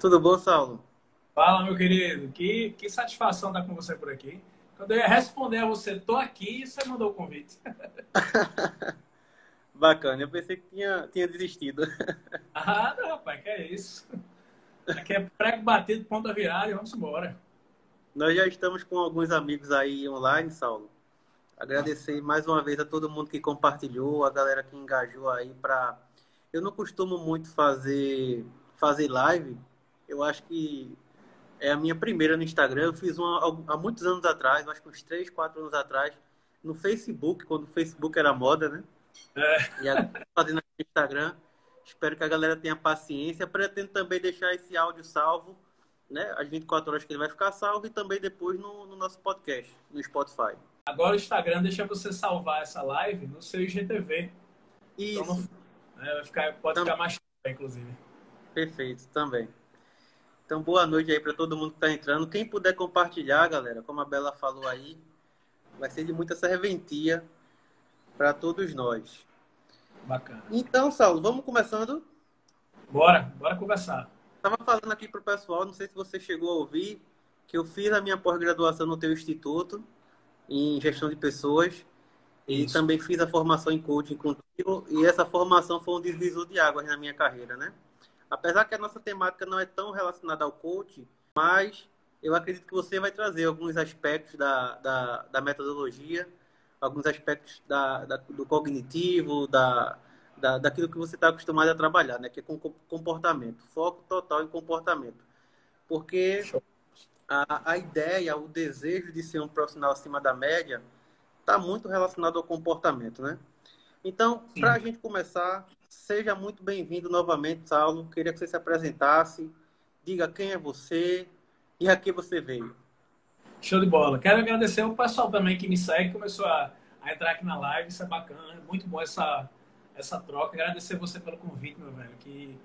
Tudo bom, Saulo? Fala, meu querido. Que, que satisfação estar com você por aqui. Quando eu ia responder a você, tô aqui, você mandou o convite. Bacana, eu pensei que tinha, tinha desistido. ah, não, rapaz, que é isso. Aqui é prego batido, ponta virada e vamos embora. Nós já estamos com alguns amigos aí online, Saulo. Agradecer mais uma vez a todo mundo que compartilhou, a galera que engajou aí para. Eu não costumo muito fazer fazer live. Eu acho que é a minha primeira no Instagram. Eu fiz uma há muitos anos atrás, acho que uns 3, 4 anos atrás, no Facebook, quando o Facebook era moda, né? É. E agora fazendo aqui no Instagram. Espero que a galera tenha paciência. Pretendo também deixar esse áudio salvo, né? Às 24 horas que ele vai ficar salvo e também depois no, no nosso podcast, no Spotify. Agora o Instagram deixa você salvar essa live no seu IGTV. Isso. Então, né, vai ficar, pode também. ficar mais tempo, inclusive. Perfeito, também. Então, boa noite aí para todo mundo que está entrando. Quem puder compartilhar, galera, como a Bela falou aí, vai ser de muita serventia para todos nós. Bacana. Então, Saulo, vamos começando? Bora, bora conversar. Estava falando aqui para o pessoal, não sei se você chegou a ouvir, que eu fiz a minha pós-graduação no teu instituto em gestão de pessoas e Isso. também fiz a formação em coaching contigo e essa formação foi um divisor de águas na minha carreira, né? Apesar que a nossa temática não é tão relacionada ao coaching, mas eu acredito que você vai trazer alguns aspectos da, da, da metodologia, alguns aspectos da, da, do cognitivo, da, da, daquilo que você está acostumado a trabalhar, né? Que é com comportamento, foco total em comportamento. Porque a, a ideia, o desejo de ser um profissional acima da média está muito relacionado ao comportamento, né? Então, para a gente começar, seja muito bem-vindo novamente, Saulo. Queria que você se apresentasse, diga quem é você e a que você veio. Show de bola. Quero agradecer o pessoal também que me segue, começou a, a entrar aqui na live, isso é bacana, muito bom essa, essa troca. Agradecer você pelo convite, meu velho, que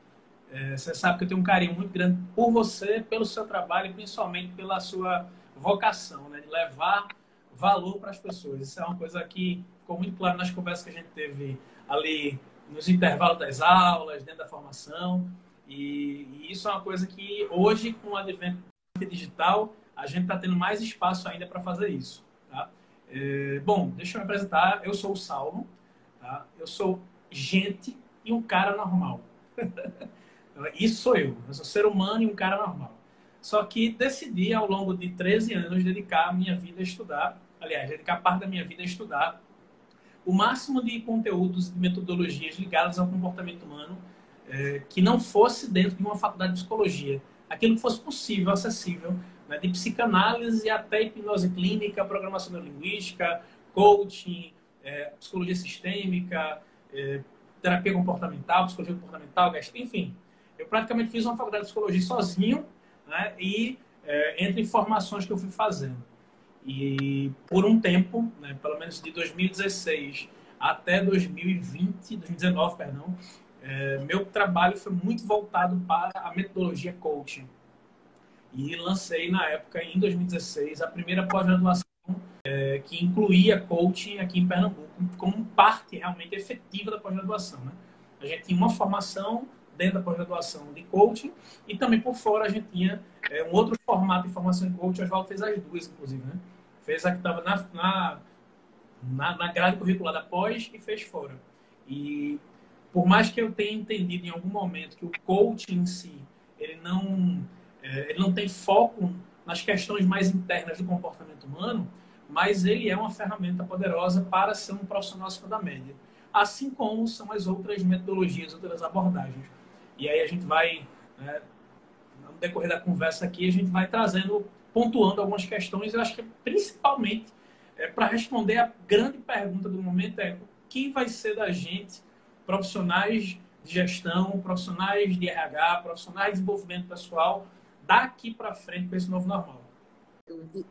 é, você sabe que eu tenho um carinho muito grande por você, pelo seu trabalho e principalmente pela sua vocação, né? De levar valor para as pessoas. Isso é uma coisa que ficou muito claro nas conversas que a gente teve ali nos intervalos das aulas, dentro da formação. E, e isso é uma coisa que hoje, com o advento digital, a gente está tendo mais espaço ainda para fazer isso. Tá? É, bom, deixa eu me apresentar. Eu sou o Saulo. Tá? Eu sou gente e um cara normal. Isso sou eu. Eu sou ser humano e um cara normal. Só que decidi, ao longo de 13 anos, dedicar minha vida a estudar, aliás, dedicar parte da minha vida a estudar o máximo de conteúdos e metodologias ligadas ao comportamento humano é, que não fosse dentro de uma faculdade de psicologia. Aquilo que fosse possível, acessível, né, de psicanálise até hipnose clínica, programação neurolinguística, coaching, é, psicologia sistêmica, é, terapia comportamental, psicologia comportamental, enfim. Eu praticamente fiz uma faculdade de psicologia sozinho, né? E é, entre informações que eu fui fazendo. E por um tempo, né, pelo menos de 2016 até 2020, 2019, perdão, é, meu trabalho foi muito voltado para a metodologia coaching. E lancei na época, em 2016, a primeira pós-graduação é, que incluía coaching aqui em Pernambuco como parte realmente efetiva da pós-graduação. Né? A gente tinha uma formação dentro da pós-graduação de coaching e também por fora a gente tinha é, um outro formato de formação em coaching. O Oswaldo fez as duas, inclusive, né? Fez a que estava na, na, na, na grade curricular da pós e fez fora. E por mais que eu tenha entendido em algum momento que o coaching em si, ele não, é, ele não tem foco nas questões mais internas do comportamento humano, mas ele é uma ferramenta poderosa para ser um profissional acima da média. Assim como são as outras metodologias, outras abordagens. E aí a gente vai, né, no decorrer da conversa aqui, a gente vai trazendo, pontuando algumas questões. Eu acho que principalmente é, para responder a grande pergunta do momento é o que vai ser da gente, profissionais de gestão, profissionais de RH, profissionais de desenvolvimento pessoal, daqui para frente com esse novo normal.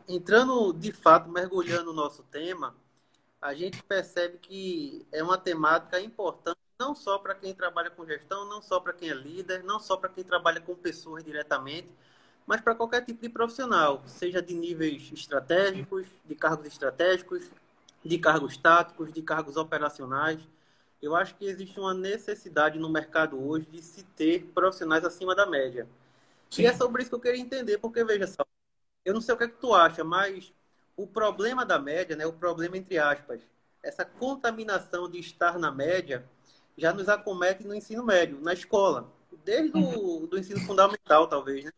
Entrando de fato, mergulhando no nosso tema, a gente percebe que é uma temática importante não só para quem trabalha com gestão, não só para quem é líder, não só para quem trabalha com pessoas diretamente, mas para qualquer tipo de profissional, seja de níveis estratégicos, de cargos estratégicos, de cargos táticos, de cargos operacionais. Eu acho que existe uma necessidade no mercado hoje de se ter profissionais acima da média. Sim. E é sobre isso que eu queria entender, porque veja só, eu não sei o que, é que tu acha, mas o problema da média, né, o problema entre aspas, essa contaminação de estar na média já nos acomete no ensino médio, na escola, desde o uhum. do ensino fundamental, talvez, né?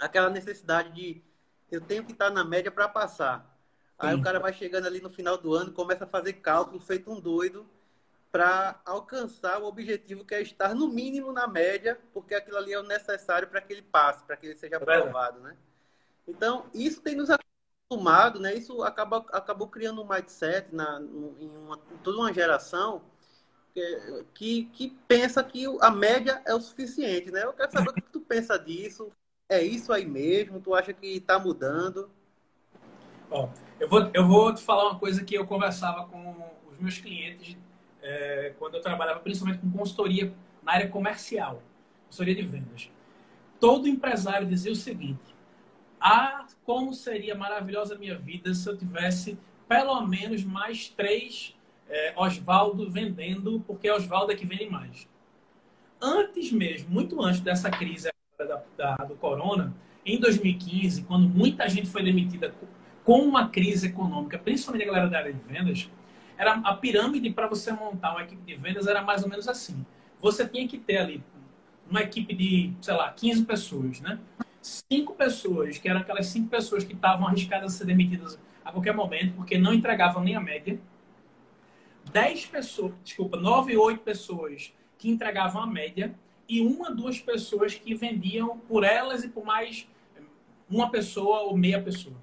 Aquela necessidade de eu tenho que estar na média para passar. Aí Sim. o cara vai chegando ali no final do ano, começa a fazer cálculo feito um doido para alcançar o objetivo que é estar no mínimo na média, porque aquilo ali é o necessário para que ele passe, para que ele seja é aprovado, né? Então, isso tem nos acostumado, né? Isso acaba, acabou criando um mindset na, em, uma, em toda uma geração que, que, que, pensa que a média é o suficiente, né? Eu quero saber o que tu pensa disso. É isso aí mesmo? Tu acha que está mudando? Bom, eu vou, eu vou te falar uma coisa que eu conversava com os meus clientes é, quando eu trabalhava principalmente com consultoria na área comercial, consultoria de vendas. Todo empresário dizia o seguinte: ah, como seria maravilhosa a minha vida se eu tivesse pelo menos mais três é, Oswaldo vendendo, porque Oswaldo é que vende mais. Antes mesmo, muito antes dessa crise da, da, do corona, em 2015, quando muita gente foi demitida com uma crise econômica, principalmente a galera da área de vendas, era a pirâmide para você montar uma equipe de vendas era mais ou menos assim. Você tinha que ter ali uma equipe de, sei lá, 15 pessoas, né? Cinco pessoas, que eram aquelas cinco pessoas que estavam arriscadas a ser demitidas a qualquer momento, porque não entregavam nem a média. Dez pessoas, desculpa, nove, oito pessoas que entregavam a média e uma, duas pessoas que vendiam por elas e por mais uma pessoa ou meia pessoa.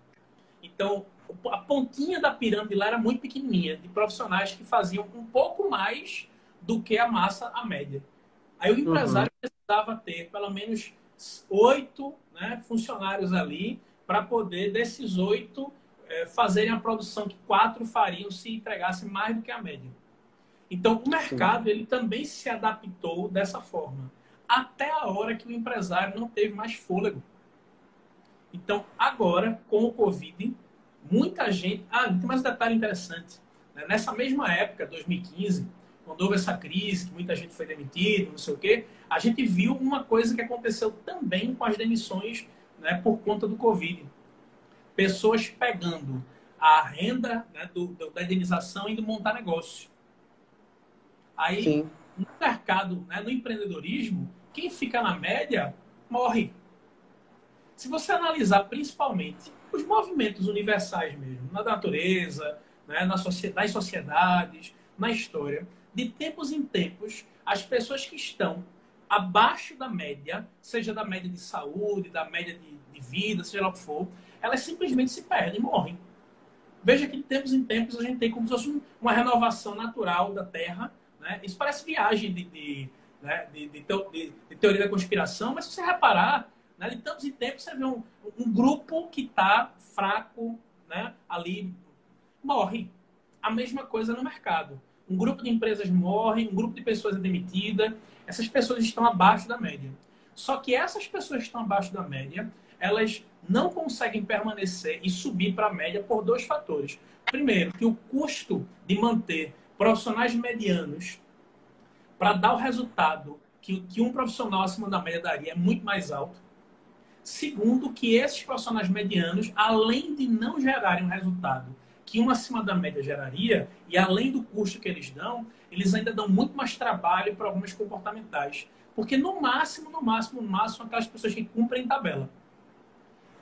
Então, a pontinha da pirâmide lá era muito pequenininha, de profissionais que faziam um pouco mais do que a massa, a média. Aí o empresário uhum. precisava ter pelo menos oito né, funcionários ali para poder, desses oito, é, fazerem a produção que quatro fariam se entregassem mais do que a média. Então, o mercado Sim. ele também se adaptou dessa forma, até a hora que o empresário não teve mais fôlego. Então, agora, com o Covid, muita gente. Ah, tem mais um detalhe interessante. Né? Nessa mesma época, 2015, quando houve essa crise, que muita gente foi demitida, não sei o quê, a gente viu uma coisa que aconteceu também com as demissões né, por conta do Covid. Pessoas pegando a renda né, do, da indenização e indo montar negócio. Aí, Sim. No mercado, né, no empreendedorismo, quem fica na média morre. Se você analisar principalmente os movimentos universais mesmo, na natureza, né, na nas sociedades, na história. De tempos em tempos, as pessoas que estão abaixo da média, seja da média de saúde, da média de, de vida, seja lá o que for, elas simplesmente se perdem, morrem. Veja que de tempos em tempos a gente tem como se fosse uma renovação natural da Terra. Né? Isso parece viagem de, de, né? de, de, teoria da conspiração, mas se você reparar, né? De tempos em tempos você vê um, um grupo que está fraco né? ali, morre. A mesma coisa no mercado. Um grupo de empresas morre, um grupo de pessoas é demitida. Essas pessoas estão abaixo da média. Só que essas pessoas que estão abaixo da média, elas não conseguem permanecer e subir para a média por dois fatores. Primeiro, que o custo de manter profissionais medianos para dar o resultado que, que um profissional acima da média daria é muito mais alto. Segundo, que esses profissionais medianos, além de não gerarem um resultado que um acima da média geraria, e além do custo que eles dão, eles ainda dão muito mais trabalho para algumas comportamentais. Porque no máximo, no máximo, no máximo, aquelas pessoas que cumprem tabela.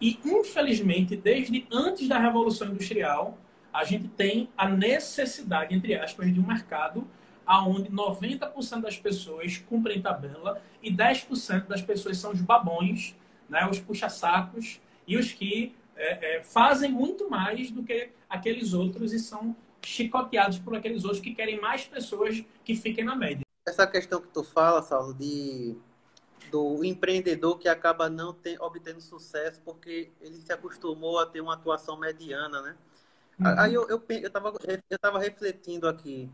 E, infelizmente, desde antes da Revolução Industrial, a gente tem a necessidade, entre aspas, de um mercado onde 90% das pessoas cumprem tabela e 10% das pessoas são os babões né, os puxa-sacos e os que é, é, fazem muito mais do que aqueles outros e são chicoteados por aqueles outros que querem mais pessoas que fiquem na média. Essa questão que tu fala, Saulo, de do empreendedor que acaba não obtendo sucesso porque ele se acostumou a ter uma atuação mediana, né? Uhum. Aí eu, eu, eu, tava, eu tava refletindo aqui.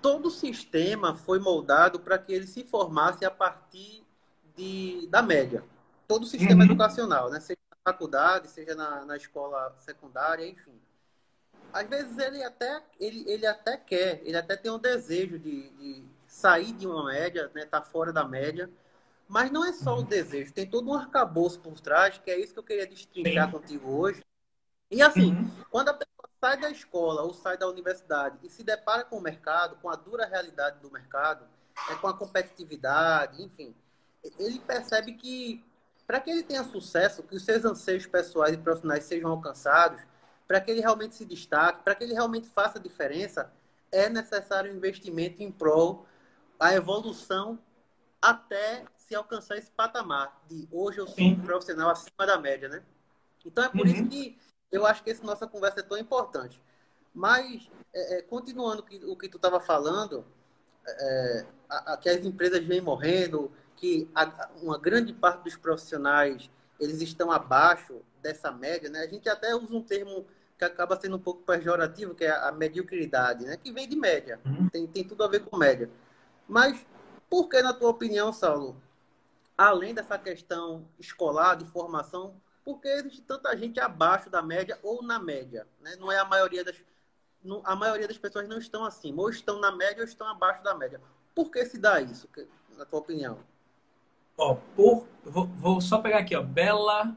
Todo o sistema foi moldado para que ele se formasse a partir de, da média todo o sistema uhum. educacional, né? Seja na faculdade, seja na, na escola secundária, enfim. Às vezes ele até, ele, ele até quer, ele até tem um desejo de, de sair de uma média, né? Tá fora da média, Mas não é só o desejo, tem todo um arcabouço por trás, que é isso que eu queria destrinchar Sim. contigo hoje. E assim, uhum. quando a pessoa sai da escola ou sai da universidade e se depara com o mercado, com a dura realidade do mercado, é, com a competitividade, enfim, ele percebe que para que ele tenha sucesso, que os seus anseios pessoais e profissionais sejam alcançados, para que ele realmente se destaque, para que ele realmente faça diferença, é necessário um investimento em prol a evolução até se alcançar esse patamar de hoje eu sou um profissional acima da média, né? Então é por uhum. isso que eu acho que essa nossa conversa é tão importante. Mas, é, é, continuando o que tu estava falando, é, a, a, que as empresas vêm morrendo, que a, uma grande parte dos profissionais eles estão abaixo dessa média, né? A gente até usa um termo que acaba sendo um pouco pejorativo, que é a mediocridade, né? Que vem de média, uhum. tem, tem tudo a ver com média. Mas por que, na tua opinião, Saulo, além dessa questão escolar, de formação, por que existe tanta gente abaixo da média ou na média? Né? Não é a maioria das. a maioria das pessoas não estão acima, ou estão na média ou estão abaixo da média. Por que se dá isso, na tua opinião? Ó, por, vou, vou só pegar aqui, ó, Bela,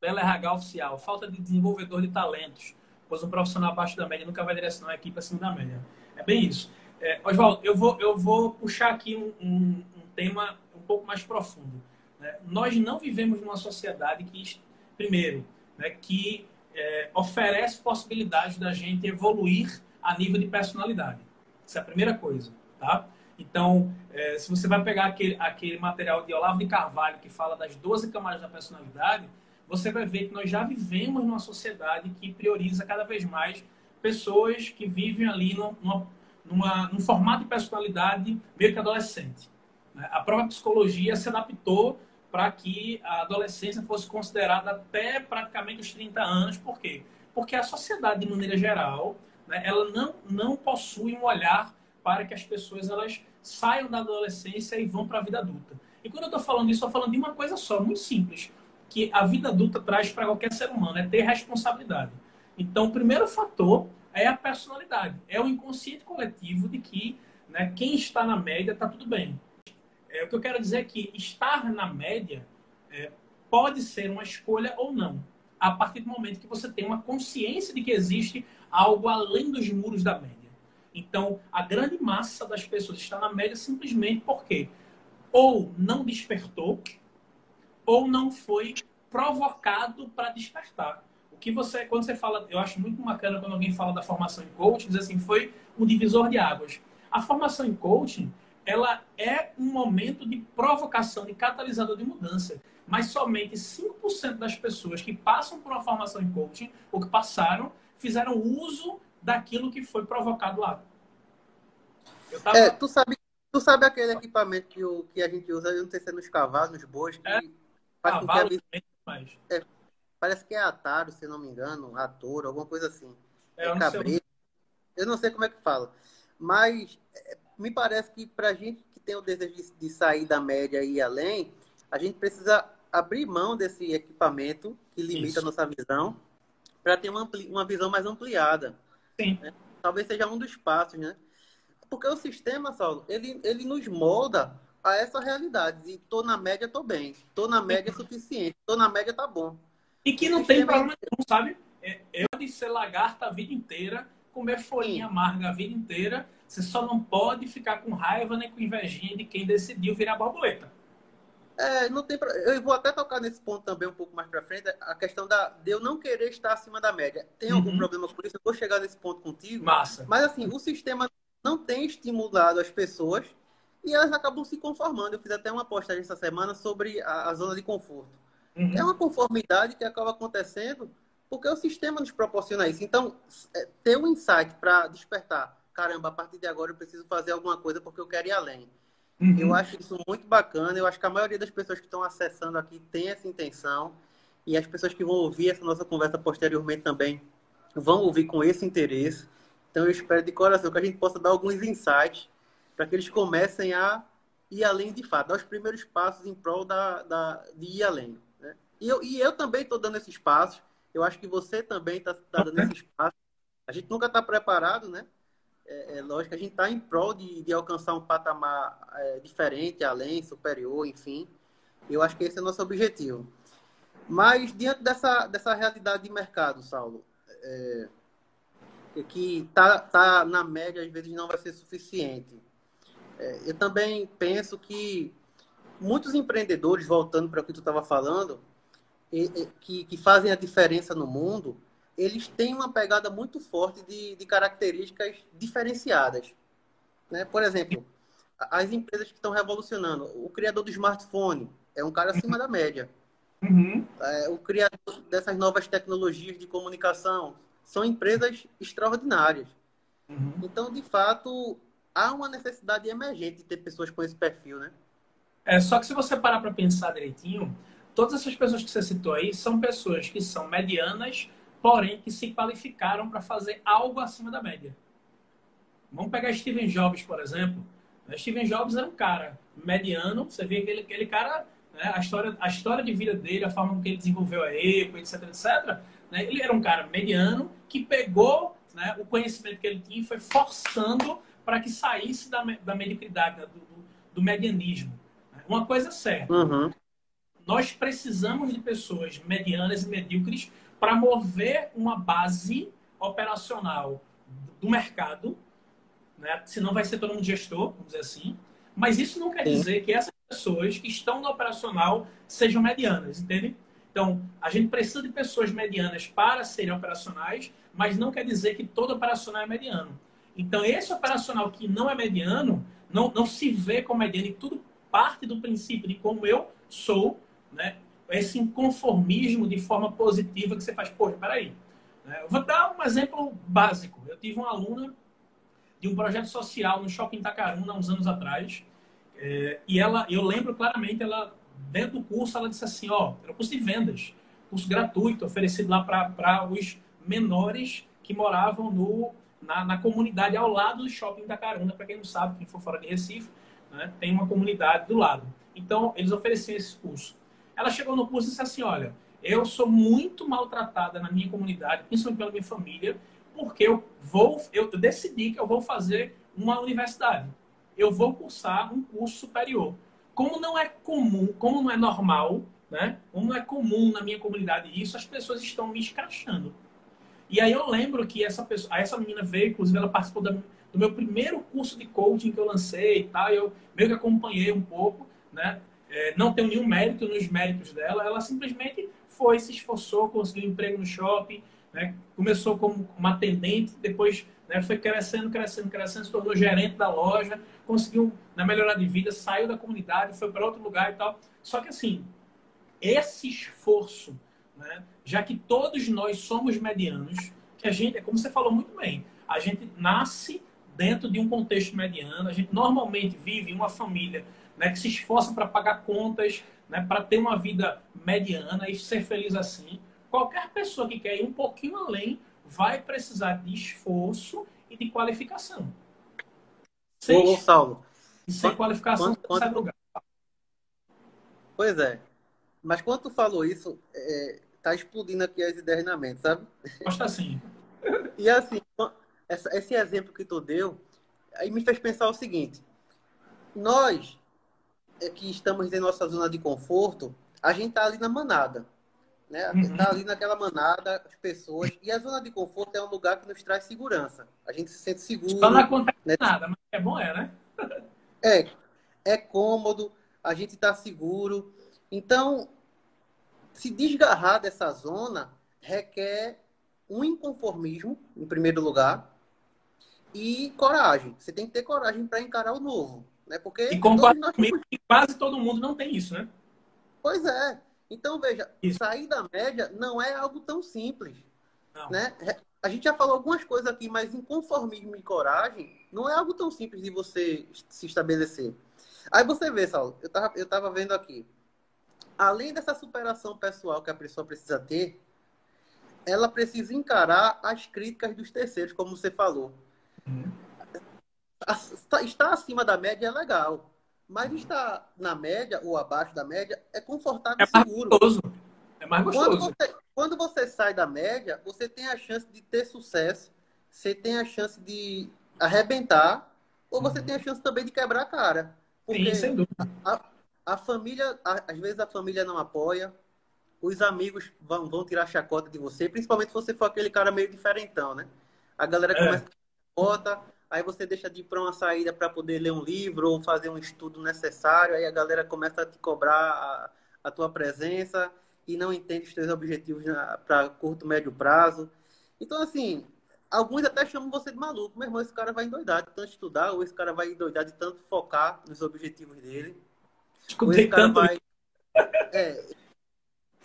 Bela RH oficial, falta de desenvolvedor de talentos, pois um profissional abaixo da média nunca vai direcionar a equipe acima da média. É bem isso. É, Oswaldo, eu vou, eu vou puxar aqui um, um, um tema um pouco mais profundo. Né? Nós não vivemos numa sociedade que, primeiro, né, que é, oferece possibilidade da gente evoluir a nível de personalidade. Essa é a primeira coisa, tá? Então, é, se você vai pegar aquele, aquele material de Olavo de Carvalho que fala das 12 camadas da personalidade, você vai ver que nós já vivemos numa sociedade que prioriza cada vez mais pessoas que vivem ali numa, numa, num formato de personalidade meio que adolescente. Né? A própria psicologia se adaptou para que a adolescência fosse considerada até praticamente os 30 anos. Por quê? Porque a sociedade, de maneira geral, né, ela não, não possui um olhar para que as pessoas elas saiam da adolescência e vão para a vida adulta. E quando eu estou falando isso, estou falando de uma coisa só, muito simples, que a vida adulta traz para qualquer ser humano, é ter responsabilidade. Então, o primeiro fator é a personalidade, é o inconsciente coletivo de que né, quem está na média está tudo bem. É, o que eu quero dizer é que estar na média é, pode ser uma escolha ou não, a partir do momento que você tem uma consciência de que existe algo além dos muros da média. Então, a grande massa das pessoas está na média simplesmente porque ou não despertou ou não foi provocado para despertar. O que você, quando você fala, eu acho muito bacana quando alguém fala da formação em coaching, diz assim, foi um divisor de águas. A formação em coaching, ela é um momento de provocação, de catalisador de mudança. Mas somente 5% das pessoas que passam por uma formação em coaching, ou que passaram, fizeram uso daquilo que foi provocado lá. Tava... É, tu sabe, tu sabe aquele equipamento que, o, que a gente usa, eu não sei se é nos cavalos, nos bois, que é, faz cavalo, que a... é, Parece que é Ataro, se não me engano, Ator, alguma coisa assim. É, é cabreiro. Eu não sei como é que fala. Mas é, me parece que para a gente que tem o desejo de, de, sair da média e ir além, a gente precisa abrir mão desse equipamento que limita Isso. a nossa visão para ter uma, uma visão mais ampliada. Sim. Né? Talvez seja um dos passos, né? Porque o sistema, Saulo, ele, ele nos molda a essa realidade. E tô na média, tô bem. Tô na média é suficiente. Tô na média, tá bom. E que não tem problema nenhum, sabe? É, eu de ser lagarta a vida inteira, comer folhinha amarga a vida inteira, você só não pode ficar com raiva nem com invejinha de quem decidiu virar borboleta. É, não tem pra... Eu vou até tocar nesse ponto também um pouco mais para frente, a questão da, de eu não querer estar acima da média. Tem algum uhum. problema por isso? Eu vou chegar nesse ponto contigo. Massa. Mas assim, o sistema não tem estimulado as pessoas e elas acabam se conformando. Eu fiz até uma postagem essa semana sobre a, a zona de conforto. Uhum. É uma conformidade que acaba acontecendo porque o sistema nos proporciona isso. Então, é, ter um insight para despertar, caramba, a partir de agora eu preciso fazer alguma coisa porque eu quero ir além. Uhum. Eu acho isso muito bacana. Eu acho que a maioria das pessoas que estão acessando aqui tem essa intenção. E as pessoas que vão ouvir essa nossa conversa posteriormente também vão ouvir com esse interesse. Então, eu espero de coração que a gente possa dar alguns insights para que eles comecem a ir além de fato, dar os primeiros passos em prol da, da, de ir além. E eu, e eu também estou dando esse espaço. Eu acho que você também está tá dando esse espaço. A gente nunca está preparado, né? É, é lógico, a gente está em prol de, de alcançar um patamar é, diferente, além, superior, enfim. Eu acho que esse é o nosso objetivo. Mas, diante dessa, dessa realidade de mercado, Saulo, é, que tá, tá na média, às vezes não vai ser suficiente. É, eu também penso que muitos empreendedores, voltando para o que tu estava falando, e, e, que, que fazem a diferença no mundo, eles têm uma pegada muito forte de, de características diferenciadas. Né? Por exemplo, as empresas que estão revolucionando, o criador do smartphone é um cara acima da média. Uhum. É, o criador dessas novas tecnologias de comunicação são empresas extraordinárias. Uhum. Então, de fato, há uma necessidade emergente de ter pessoas com esse perfil, né? É, só que se você parar para pensar direitinho, todas essas pessoas que você citou aí são pessoas que são medianas, porém que se qualificaram para fazer algo acima da média. Vamos pegar Steven Jobs, por exemplo. Steven Jobs era um cara mediano, você vê aquele, aquele cara, né, a, história, a história de vida dele, a forma que ele desenvolveu a Apple, etc, etc. Né, ele era um cara mediano que pegou né, o conhecimento que ele tinha e foi forçando para que saísse da, da mediocridade, do, do, do medianismo. Uma coisa é certa. Uhum. Nós precisamos de pessoas medianas e medíocres para mover uma base operacional do mercado, né? senão vai ser todo mundo gestor, vamos dizer assim. Mas isso não quer dizer que essas pessoas que estão no operacional sejam medianas, entende? Então, a gente precisa de pessoas medianas para serem operacionais, mas não quer dizer que todo operacional é mediano. Então, esse operacional que não é mediano, não, não se vê como mediano e tudo parte do princípio de como eu sou, né? Esse inconformismo de forma positiva que você faz, poxa, peraí. Né? Eu vou dar um exemplo básico. Eu tive uma aluna de um projeto social no Shopping Itacaruna, uns anos atrás, é, e ela, eu lembro claramente, ela dentro do curso, ela disse assim, ó, era um curso de vendas, curso gratuito, oferecido lá para os menores que moravam no, na, na, comunidade ao lado do Shopping Itacaruna, para quem não sabe, quem for fora de Recife, né? tem uma comunidade do lado. Então, eles ofereciam esse curso. Ela chegou no curso e disse assim, olha, eu sou muito maltratada na minha comunidade, principalmente pela minha família, porque eu vou, eu decidi que eu vou fazer uma universidade. Eu vou cursar um curso superior. Como não é comum, como não é normal, né? Como não é comum na minha comunidade isso, as pessoas estão me escrachando. E aí eu lembro que essa pessoa, essa menina veio, inclusive ela participou da, do meu primeiro curso de coaching que eu lancei e tal, eu meio que acompanhei um pouco, né? É, não tenho nenhum mérito nos méritos dela, ela simplesmente foi, se esforçou, conseguiu um emprego no shopping, né? começou como uma atendente, depois né, foi crescendo, crescendo, crescendo, se tornou gerente da loja, conseguiu na melhorar de vida, saiu da comunidade, foi para outro lugar e tal. Só que assim, esse esforço, né, já que todos nós somos medianos, que a gente, é como você falou muito bem, a gente nasce dentro de um contexto mediano. A gente normalmente vive em uma família né, que se esforça para pagar contas, né, para ter uma vida mediana e ser feliz assim. Qualquer pessoa que quer ir um pouquinho além vai precisar de esforço e de qualificação. Sem, Ô, Saulo. sem qualificação, quando, quando, sai do lugar. Pois é. Mas quando tu falou isso, é, tá explodindo aqui as ideias na mente, sabe? Gosta assim. e assim, essa, esse exemplo que tu deu, aí me fez pensar o seguinte: nós que estamos em nossa zona de conforto, a gente está ali na manada. Né? Uhum. Tá ali naquela manada, as pessoas. E a zona de conforto é um lugar que nos traz segurança. A gente se sente seguro. Só não acontece né? nada, mas é bom, é, né? é. É cômodo, a gente está seguro. Então, se desgarrar dessa zona requer um inconformismo, em primeiro lugar, e coragem. Você tem que ter coragem para encarar o novo. Né? Porque e concordo nós... comigo que quase todo mundo não tem isso, né? Pois é. Então, veja, isso. sair da média não é algo tão simples. Não. Né? A gente já falou algumas coisas aqui, mas inconformismo e coragem não é algo tão simples de você se estabelecer. Aí você vê, Saulo, eu tava, eu tava vendo aqui. Além dessa superação pessoal que a pessoa precisa ter, ela precisa encarar as críticas dos terceiros, como você falou. Estar acima da média é legal, mas estar na média ou abaixo da média é confortável é mais seguro. Gostoso. É mais gostoso. Quando você, quando você sai da média, você tem a chance de ter sucesso, você tem a chance de arrebentar, ou você uhum. tem a chance também de quebrar a cara. Porque Sim, sem dúvida. A, a família, a, às vezes a família não apoia, os amigos vão, vão tirar chacota de você, principalmente se você for aquele cara meio diferentão, né? A galera é. começa a chacota, aí você deixa de ir para uma saída para poder ler um livro ou fazer um estudo necessário, aí a galera começa a te cobrar a, a tua presença e não entende os teus objetivos para curto, médio prazo. Então, assim, alguns até chamam você de maluco. Meu irmão, esse cara vai endoidar de tanto estudar, ou esse cara vai endoidar de tanto focar nos objetivos dele. Escutei esse cara tanto... vai... É,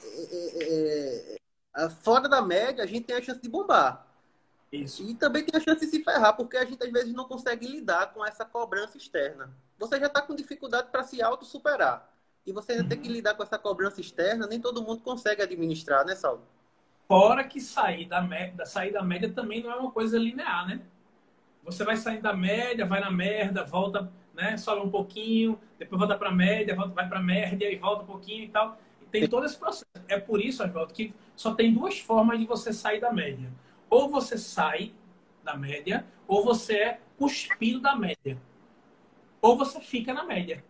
é, é, é, fora da média, a gente tem a chance de bombar. Isso. E também tem a chance de se ferrar, porque a gente às vezes não consegue lidar com essa cobrança externa. Você já está com dificuldade para se auto-superar. E você ainda uhum. tem que lidar com essa cobrança externa, nem todo mundo consegue administrar, né, Saulo? Fora que sair da média, sair da média também não é uma coisa linear, né? Você vai sair da média, vai na merda, volta, né, sobe um pouquinho, depois volta para média, volta, vai para merda e volta um pouquinho e tal. Tem todo esse processo. É por isso, Oswaldo, que só tem duas formas de você sair da média. Ou você sai da média, ou você é cuspido da média. Ou você fica na média.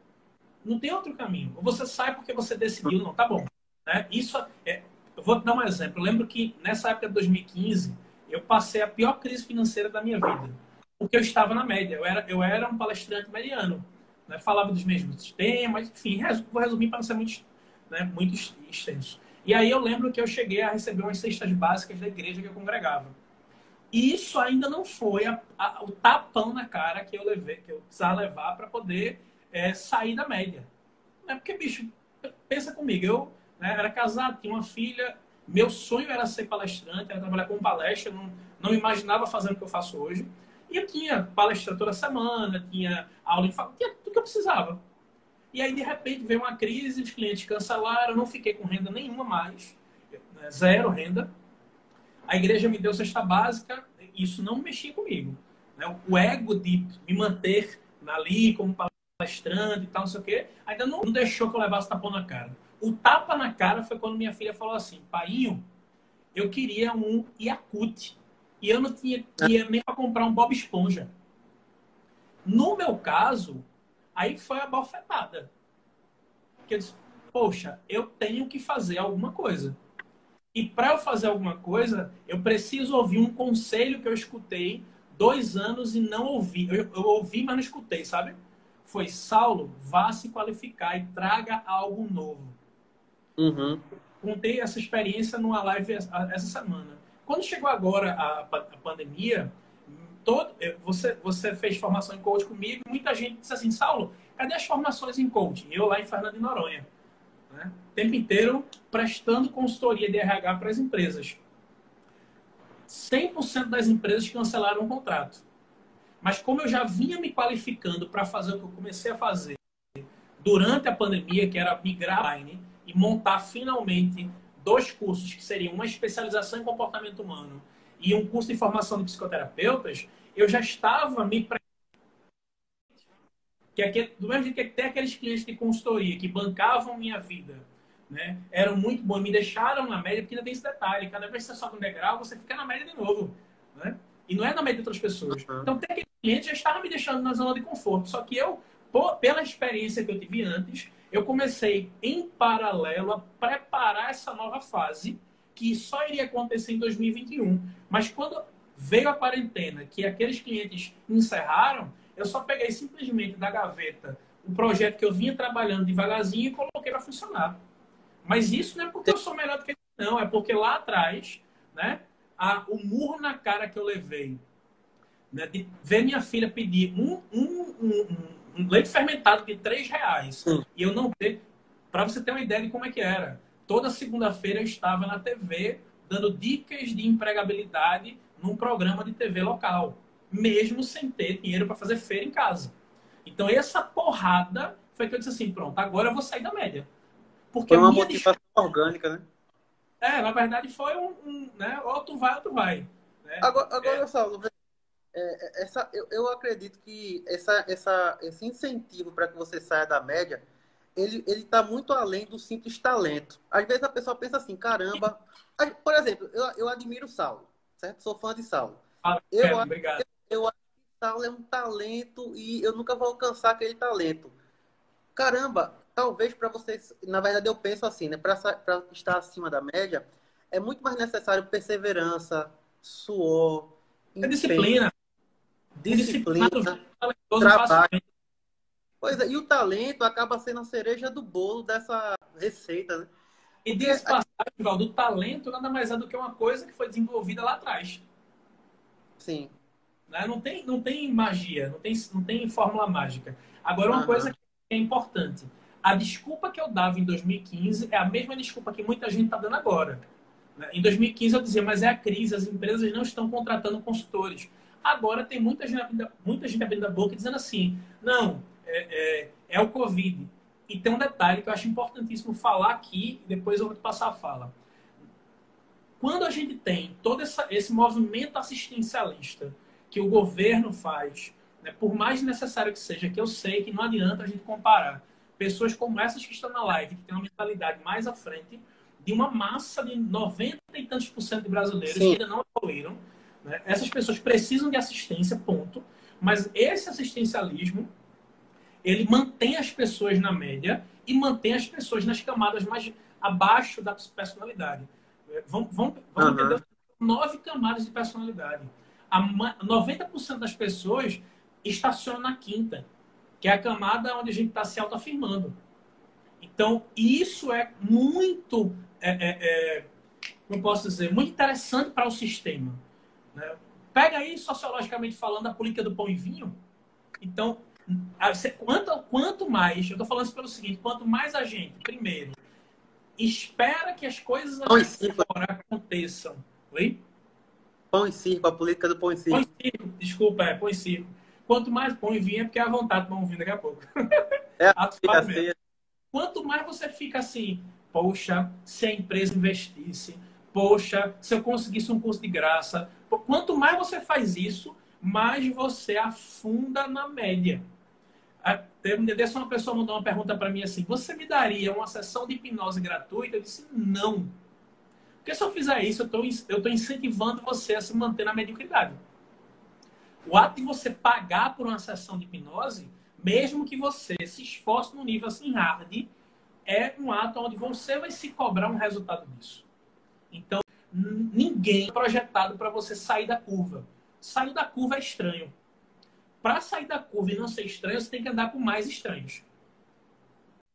Não tem outro caminho. Ou você sai porque você decidiu, não, tá bom. Né? Isso é, eu vou dar um exemplo. Eu lembro que nessa época de 2015, eu passei a pior crise financeira da minha vida. Porque eu estava na média. Eu era, eu era um palestrante mediano. Né? Falava dos mesmos temas, enfim, vou resumir para não ser muito né, muito extenso. E aí eu lembro que eu cheguei a receber umas cestas básicas da igreja que eu congregava. E isso ainda não foi a, a, o tapão na cara que eu levei, que eu precisava levar para poder é, sair da média. É porque, bicho, pensa comigo, eu né, era casado, tinha uma filha, meu sonho era ser palestrante, era trabalhar com palestra, não, não imaginava fazendo o que eu faço hoje. E eu tinha palestra toda semana, tinha aula em tinha tudo que eu precisava. E aí, de repente, veio uma crise, os clientes cancelaram, eu não fiquei com renda nenhuma mais, né, zero renda. A igreja me deu cesta básica, isso não mexia comigo. Né? O ego de me manter ali como palestrante e tal, não sei o quê, ainda não, não deixou que eu levasse tapão na cara. O tapa na cara foi quando minha filha falou assim: Painho, eu queria um Yakut. E eu não tinha dinheiro nem para comprar um Bob Esponja. No meu caso, Aí foi a bofetada. Que eu disse, poxa, eu tenho que fazer alguma coisa. E para eu fazer alguma coisa, eu preciso ouvir um conselho que eu escutei dois anos e não ouvi. Eu, eu ouvi, mas não escutei, sabe? Foi Saulo, vá se qualificar e traga algo novo. Uhum. Contei essa experiência numa live essa semana. Quando chegou agora a, a pandemia, todo, você, você fez formação em coaching comigo, muita gente disse assim, Saulo, cadê as formações em coaching? Eu lá em Fernando de Noronha. Né? O tempo inteiro prestando consultoria de RH para as empresas. 100% das empresas cancelaram o contrato. Mas como eu já vinha me qualificando para fazer o que eu comecei a fazer durante a pandemia, que era migrar online e montar finalmente dois cursos que seriam uma especialização em comportamento humano e um curso de formação de psicoterapeutas, eu já estava me que aqui, do mesmo jeito que até aqueles clientes de consultoria que bancavam minha vida, né, eram muito bons, me deixaram na média, porque ainda tem esse detalhe, cada vez que você sobe um degrau, você fica na média de novo, né? E não é na média de outras pessoas. Uhum. Então, tem aquele cliente já estava me deixando na zona de conforto, só que eu, por, pela experiência que eu tive antes, eu comecei em paralelo a preparar essa nova fase que só iria acontecer em 2021. Mas quando veio a quarentena, que aqueles clientes encerraram, eu só peguei simplesmente da gaveta o projeto que eu vinha trabalhando devagarzinho e coloquei para funcionar. Mas isso não é porque eu sou melhor do que ele, não. É porque lá atrás, né, a, o murro na cara que eu levei, né, de ver minha filha pedir um, um, um, um leite fermentado de 3 reais e eu não ter, para você ter uma ideia de como é que era toda segunda-feira eu estava na TV dando dicas de empregabilidade num programa de TV local, mesmo sem ter dinheiro para fazer feira em casa. Então essa porrada foi que eu disse assim, pronto, agora eu vou sair da média. Porque foi uma motivação orgânica, né? É, na verdade foi um, um né? Ou tu vai ou tu vai. Né? Agora, agora é. Saulo, é, é, essa, eu, eu acredito que essa, essa, esse incentivo para que você saia da média ele ele está muito além do simples talento. Às vezes a pessoa pensa assim, caramba. Por exemplo, eu, eu admiro o Saulo, certo? Sou fã de Saulo. Ah, eu, obrigado. Eu, eu, tal é um talento e eu nunca vou alcançar aquele talento. Caramba, talvez para vocês, na verdade eu penso assim, né? Para estar acima da média, é muito mais necessário perseverança, suor, é disciplina. Disciplina, trabalho. Pois é, e o talento acaba sendo a cereja do bolo dessa receita, né? E desse passagem, Valdo, o talento nada mais é do que uma coisa que foi desenvolvida lá atrás. Sim. Né? Não, tem, não tem magia, não tem, não tem fórmula mágica. Agora, uma uhum. coisa que é importante. A desculpa que eu dava em 2015 é a mesma desculpa que muita gente está dando agora. Né? Em 2015 eu dizia, mas é a crise, as empresas não estão contratando consultores. Agora tem muita gente, muita gente abrindo a boca dizendo assim, não, é, é, é o Covid. E tem um detalhe que eu acho importantíssimo falar aqui, e depois eu vou passar a fala. Quando a gente tem todo essa, esse movimento assistencialista que o governo faz, né, por mais necessário que seja, que eu sei que não adianta a gente comparar pessoas como essas que estão na live, que têm uma mentalidade mais à frente, de uma massa de 90 e tantos por cento de brasileiros Sim. que ainda não evoluíram. Né? Essas pessoas precisam de assistência, ponto. Mas esse assistencialismo, ele mantém as pessoas na média e mantém as pessoas nas camadas mais abaixo da personalidade. É, vamos, vamos, vamos uhum. entender nove camadas de personalidade. A 90% das pessoas estacionam na quinta, que é a camada onde a gente está se autoafirmando. Então, isso é muito é, é, é, como posso dizer, muito interessante para o sistema. Né? Pega aí, sociologicamente falando, a política do pão e vinho. Então, quanto, quanto mais, eu estou falando isso pelo seguinte, quanto mais a gente, primeiro, espera que as coisas fora aconteçam. Oi? Pão e circo, a política do pão e circo. Pão e circo, desculpa, é pão e circo. Quanto mais pão e vinho é porque é a vontade pão e vinho daqui a pouco. É, é Quanto mais você fica assim, Poxa, se a empresa investisse. Poxa, se eu conseguisse um curso de graça. Quanto mais você faz isso, mais você afunda na média. Um dia uma pessoa mandou uma pergunta para mim assim: Você me daria uma sessão de hipnose gratuita? Eu disse: Não. Porque se eu fizer isso, eu estou incentivando você a se manter na mediocridade. O ato de você pagar por uma sessão de hipnose, mesmo que você se esforce no nível assim hard, é um ato onde você vai se cobrar um resultado disso. Então, ninguém é projetado para você sair da curva. Sair da curva é estranho. Para sair da curva e não ser estranho, você tem que andar com mais estranhos.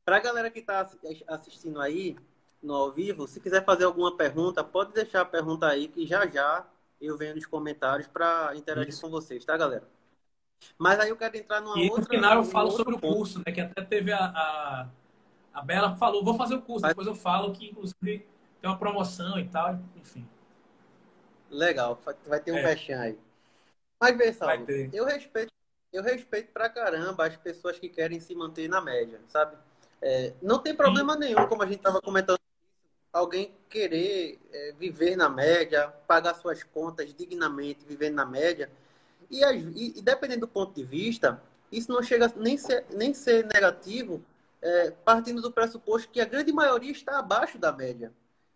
Para a galera que está assistindo aí no ao vivo, se quiser fazer alguma pergunta, pode deixar a pergunta aí que já já eu venho nos comentários para interagir Isso. com vocês, tá, galera? Mas aí eu quero entrar numa e outra. E no final eu falo sobre o curso, né? Que até teve a, a a Bela falou, vou fazer o curso, depois eu falo que, inclusive, tem uma promoção e tal, enfim. Legal, vai ter um é. aí. Mas, pessoal, eu respeito, eu respeito pra caramba as pessoas que querem se manter na média, sabe? É, não tem problema Sim. nenhum, como a gente estava comentando, alguém querer é, viver na média, pagar suas contas dignamente, vivendo na média. E, e, e, dependendo do ponto de vista, isso não chega nem ser, nem ser negativo, é, partindo do pressuposto que a grande maioria está abaixo da média.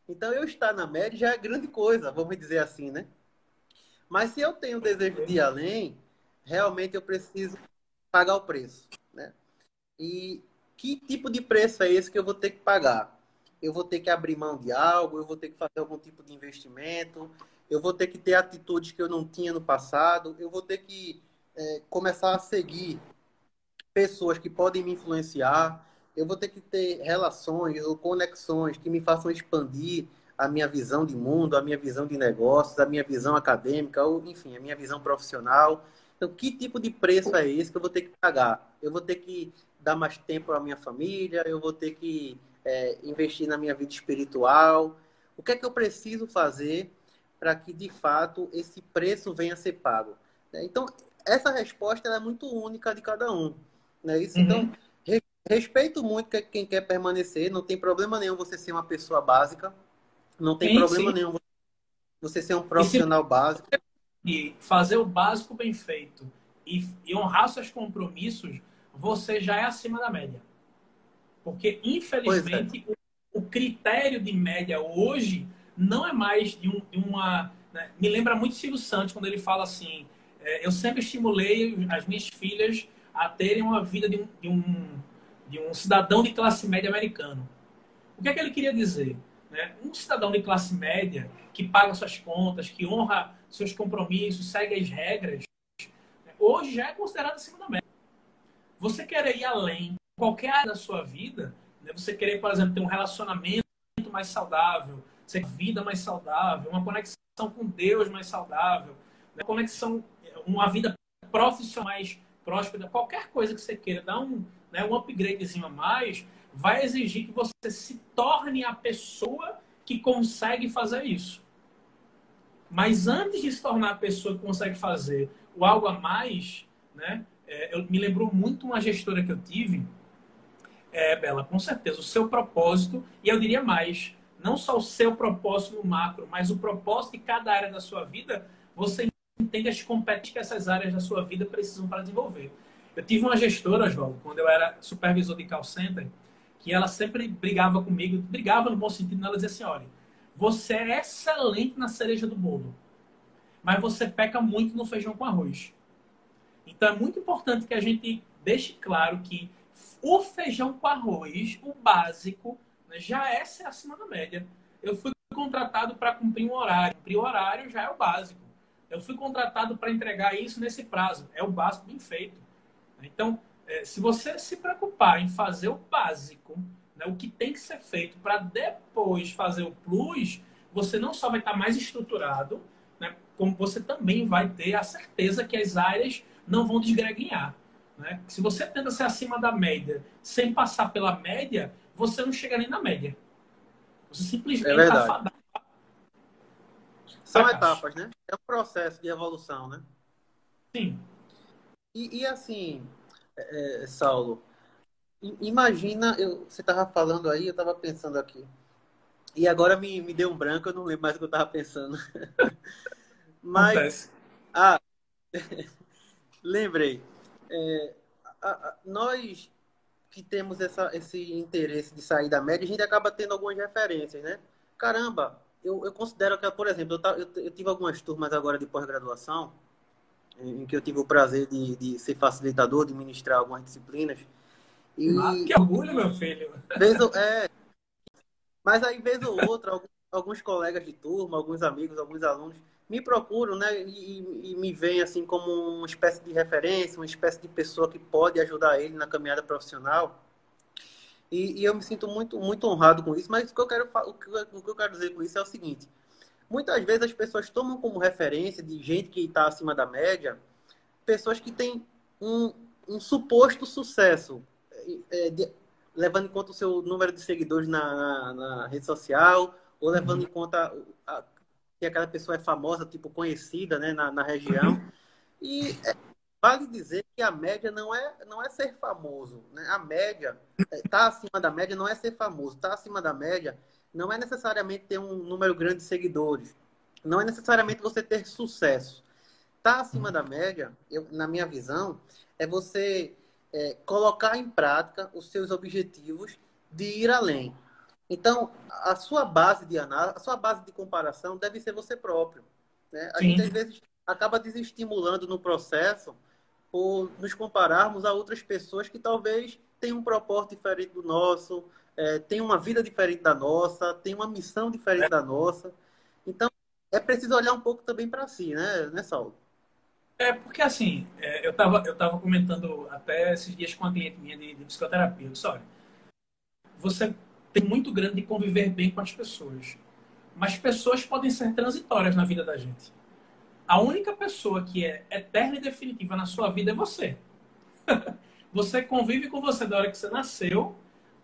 Então, eu estar na média já é grande coisa, vamos dizer assim, né? Mas se eu tenho desejo de ir além, realmente eu preciso pagar o preço, né? E que tipo de preço é esse que eu vou ter que pagar? Eu vou ter que abrir mão de algo, eu vou ter que fazer algum tipo de investimento, eu vou ter que ter atitudes que eu não tinha no passado, eu vou ter que é, começar a seguir pessoas que podem me influenciar, eu vou ter que ter relações ou conexões que me façam expandir a minha visão de mundo, a minha visão de negócios, a minha visão acadêmica, ou enfim, a minha visão profissional. Então, que tipo de preço é esse que eu vou ter que pagar? Eu vou ter que dar mais tempo à minha família, eu vou ter que é, investir na minha vida espiritual. O que é que eu preciso fazer para que, de fato, esse preço venha a ser pago? Então, essa resposta é muito única de cada um. Não é isso? Uhum. Então, respeito muito quem quer permanecer, não tem problema nenhum você ser uma pessoa básica, não tem sim, problema sim. nenhum você ser um profissional e básico. E fazer o básico bem feito e, e honrar seus compromissos, você já é acima da média. Porque, infelizmente, é. o, o, critério de média hoje não é mais de, um, de uma. Né? Me lembra muito Silvio Santos quando ele fala assim: é, eu sempre estimulei as minhas filhas a terem uma vida de um, de um, de um cidadão de classe média americano. O que é que ele queria dizer? Né? Um cidadão de classe média que paga suas contas, que honra seus compromissos, segue as regras, hoje já é considerado acima da média. Você querer ir além, qualquer área da sua vida, né? você querer, por exemplo, ter um relacionamento mais saudável, ter vida mais saudável, uma conexão com Deus mais saudável, né? conexão, uma vida profissional mais próspera, qualquer coisa que você queira dar um, né, um upgradezinho a mais, vai exigir que você se torne a pessoa que consegue fazer isso. Mas antes de se tornar a pessoa que consegue fazer o algo a mais, né, é, eu me lembrou muito uma gestora que eu tive, é, Bela, com certeza, o seu propósito, e eu diria mais, não só o seu propósito no macro, mas o propósito de cada área da sua vida, você entende as competências que essas áreas da sua vida precisam para desenvolver. Eu tive uma gestora, João, quando eu era supervisor de call center, que ela sempre brigava comigo, brigava no bom sentido, ela dizia assim, olha, você é excelente na cereja do bolo, mas você peca muito no feijão com arroz. Então é muito importante que a gente deixe claro que o feijão com arroz, o básico, né, já é ser acima da média. Eu fui contratado para cumprir um horário. Cumprir o horário já é o básico. Eu fui contratado para entregar isso nesse prazo. É o básico bem feito. Então, se você se preocupar em fazer o básico, né, o que tem que ser feito para depois fazer o plus, você não só vai estar mais estruturado, né, como você também vai ter a certeza que as áreas não vão desgreguinhar. Né? Se você tenta ser acima da média sem passar pela média, você não chega nem na média. Você simplesmente está é fadado. São etapas, né? É um processo de evolução, né? Sim. E, e assim, é, Saulo, imagina, eu, você estava falando aí, eu estava pensando aqui. E agora me, me deu um branco, eu não lembro mais o que eu estava pensando. Mas. Acontece. Ah, lembrei. É, a, a, nós que temos essa, esse interesse de sair da média, a gente acaba tendo algumas referências, né? Caramba, eu, eu considero que, por exemplo, eu, eu, eu tive algumas turmas agora de pós-graduação em que eu tive o prazer de, de ser facilitador, de ministrar algumas disciplinas. E, ah, que orgulho, meu filho! Vez, é, mas aí, vez ou outra, alguns, colegas de turma, alguns amigos, alguns alunos me procuram né, e, e, me veem assim como uma espécie de referência, uma espécie de pessoa que pode ajudar ele na caminhada profissional. E, e eu me sinto muito, muito honrado com isso, mas o que, eu quero, o que, o que eu quero dizer com isso é o seguinte Muitas vezes as pessoas tomam como referência de gente que está acima da média pessoas que têm um, um suposto sucesso, é, de, levando em conta o seu número de seguidores na, na, na rede social, ou levando em conta a, que aquela pessoa é famosa, tipo conhecida né, na, na região. E é, vale dizer que a média não é, não é ser famoso. Né? A média, está é, acima da média não é ser famoso, está acima da média não é necessariamente ter um número grande de seguidores. Não é necessariamente você ter sucesso. Tá acima da média, eu, na minha visão, é você é, colocar em prática os seus objetivos de ir além. Então, a sua base de análise, a sua base de comparação deve ser você próprio. Né? A Sim. gente, às vezes, acaba desestimulando no processo por nos compararmos a outras pessoas que talvez tenham um propósito diferente do nosso, é, tem uma vida diferente da nossa, tem uma missão diferente é. da nossa. Então, é preciso olhar um pouco também para si, né, né, Saulo? É, porque assim, é, eu estava eu tava comentando até esses dias com uma cliente minha de, de psicoterapia. Eu disse, olha, você tem muito grande de conviver bem com as pessoas. Mas pessoas podem ser transitórias na vida da gente. A única pessoa que é eterna e definitiva na sua vida é você. você convive com você da hora que você nasceu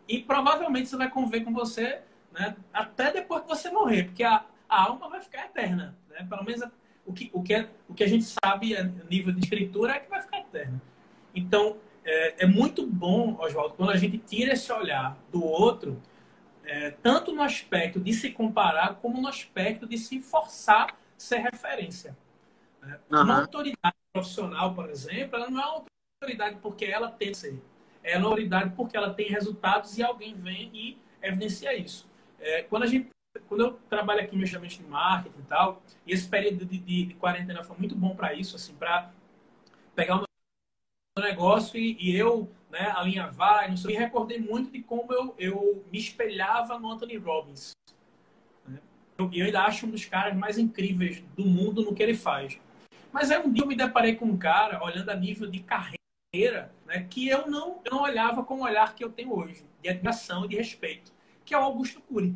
e provavelmente você vai conviver com você né, até depois que você morrer, porque a, a alma vai ficar eterna. Né? Pelo menos o que, o, que é, o que a gente sabe a nível de escritura é que vai ficar eterna. Então, é, é muito bom, Oswaldo, quando a gente tira esse olhar do outro, é, tanto no aspecto de se comparar, como no aspecto de se forçar ser referência. Né? Uhum. Uma autoridade profissional, por exemplo, ela não é uma autoridade porque ela tem que ser é autoridade porque ela tem resultados e alguém vem e evidencia isso. É, quando a gente quando eu trabalho aqui em de marketing e tal, e esse período de, de, de quarentena foi muito bom para isso, assim, para pegar o meu negócio e, e eu né, alinhavar, não sei, me recordei muito de como eu, eu me espelhava no Anthony Robbins. Né? Eu, eu ainda acho um dos caras mais incríveis do mundo no que ele faz. Mas aí um dia eu me deparei com um cara, olhando a nível de carreira, né, que eu não, eu não olhava com o olhar que eu tenho hoje, de admiração e de respeito, que é o Augusto Cury.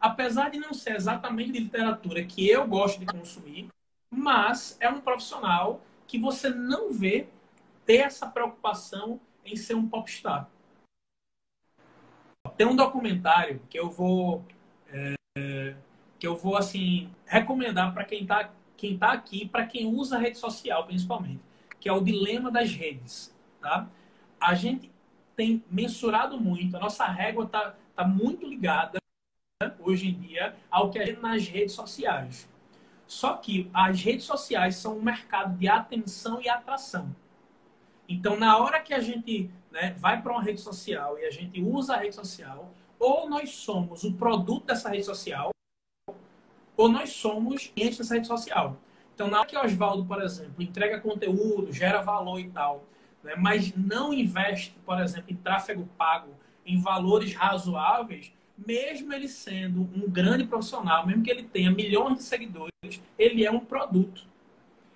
Apesar de não ser exatamente de literatura que eu gosto de consumir, mas é um profissional que você não vê ter essa preocupação em ser um popstar. Tem um documentário que eu vou é, que eu vou assim recomendar para quem está quem tá aqui, para quem usa a rede social principalmente, que é o dilema das redes, tá? A gente tem mensurado muito, a nossa régua está tá muito ligada hoje em dia ao que é nas redes sociais. Só que as redes sociais são um mercado de atenção e atração. Então, na hora que a gente né, vai para uma rede social e a gente usa a rede social, ou nós somos o produto dessa rede social, ou nós somos clientes dessa rede social. Então, na hora que Oswaldo, por exemplo, entrega conteúdo, gera valor e tal, né, mas não investe, por exemplo, em tráfego pago, em valores razoáveis, mesmo ele sendo um grande profissional, mesmo que ele tenha milhões de seguidores, ele é um produto.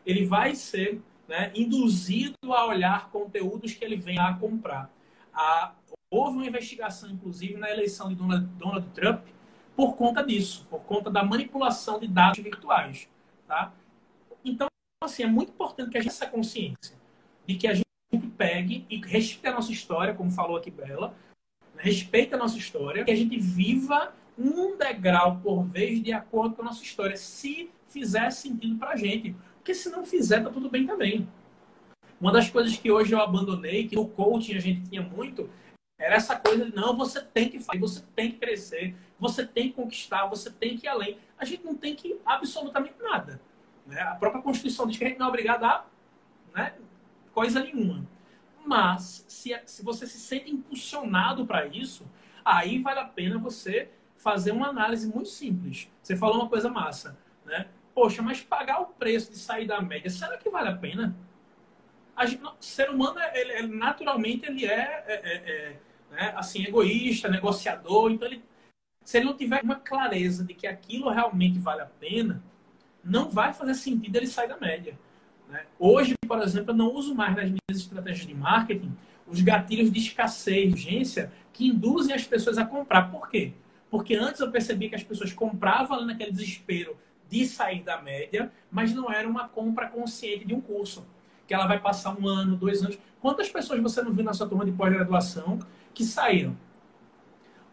Ele vai ser né, induzido a olhar conteúdos que ele vem a comprar. A, houve uma investigação, inclusive, na eleição de Donald, Donald Trump por conta disso, por conta da manipulação de dados virtuais. Tá? Então, assim, é muito importante que a gente tenha essa consciência de que a gente pegue e respeite a nossa história, como falou aqui Bela, respeite a nossa história, que a gente viva um degrau por vez de acordo com a nossa história, se fizer sentido para a gente. Porque se não fizer, tá tudo bem também. Uma das coisas que hoje eu abandonei, que no coaching a gente tinha muito, era essa coisa de não, você tem que fazer, você tem que crescer, você tem que conquistar, você tem que ir além. A gente não tem que ir absolutamente nada. Né? A própria Constituição diz que a gente não é obrigado a né, coisa nenhuma. Mas, se, se você se sente impulsionado para isso, aí vale a pena você fazer uma análise muito simples. Você falou uma coisa massa, né? poxa, mas pagar o preço de sair da média, será que vale a pena? A gente, o ser humano, ele, ele, naturalmente, ele é, é, é, é né, assim, egoísta, negociador. Então, ele, se ele não tiver uma clareza de que aquilo realmente vale a pena, não vai fazer sentido ele sair da média. Né? Hoje, por exemplo, eu não uso mais nas minhas estratégias de marketing os gatilhos de escassez, urgência, que induzem as pessoas a comprar. Por quê? Porque antes eu percebi que as pessoas compravam naquele desespero de sair da média, mas não era uma compra consciente de um curso. Que ela vai passar um ano, dois anos. Quantas pessoas você não viu na sua turma de pós-graduação que saíram?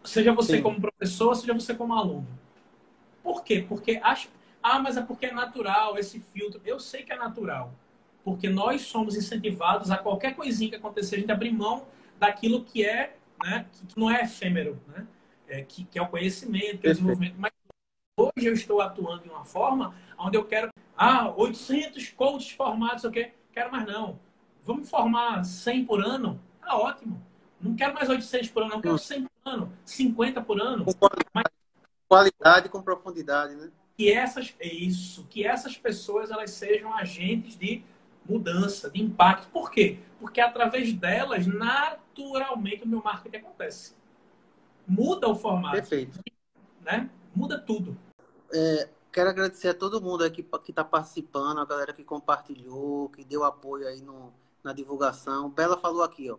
Seja você Sim. como professor, seja você como aluno. Por quê? Porque acho. Ah, mas é porque é natural esse filtro. Eu sei que é natural. Porque nós somos incentivados a qualquer coisinha que acontecer, a gente abrir mão daquilo que é, né, que não é efêmero, né? É, que, que é o conhecimento, que é o desenvolvimento. Mas Hoje eu estou atuando de uma forma onde eu quero, ah, 800 coaches formados, o quê? Quero mais não. Vamos formar 100 por ano? Tá ótimo. Não quero mais 800 por ano, não quero 100 por ano, 50 por ano. Com qualidade, mas... qualidade com profundidade, né? Que essas, é isso, que essas pessoas elas sejam agentes de mudança, de impacto. Por quê? Porque através delas, naturalmente, o meu marketing acontece. Muda o formato. Perfeito. Né? Muda tudo. É, quero agradecer a todo mundo aqui que está participando, a galera que compartilhou, que deu apoio aí no, na divulgação. Bela falou aqui, ó.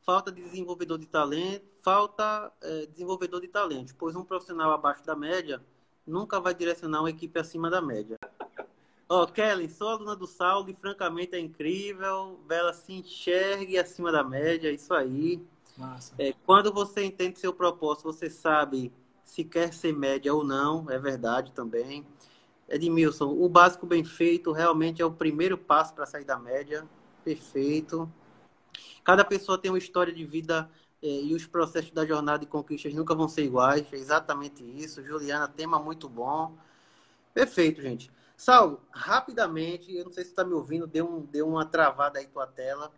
Falta de desenvolvedor de talento, falta é, desenvolvedor de talento, pois um profissional abaixo da média nunca vai direcionar uma equipe acima da média. Ó, oh, Kellen, sou aluna do Saulo e francamente é incrível. Bela se enxergue acima da média, isso aí. É, quando você entende seu propósito, você sabe se quer ser média ou não, é verdade também. Edmilson, o básico bem feito realmente é o primeiro passo para sair da média. Perfeito. Cada pessoa tem uma história de vida e os processos da jornada de conquistas nunca vão ser iguais. É exatamente isso. Juliana, tema muito bom. Perfeito, gente. Saulo, rapidamente, eu não sei se está me ouvindo, deu, um, deu uma travada aí tua tela,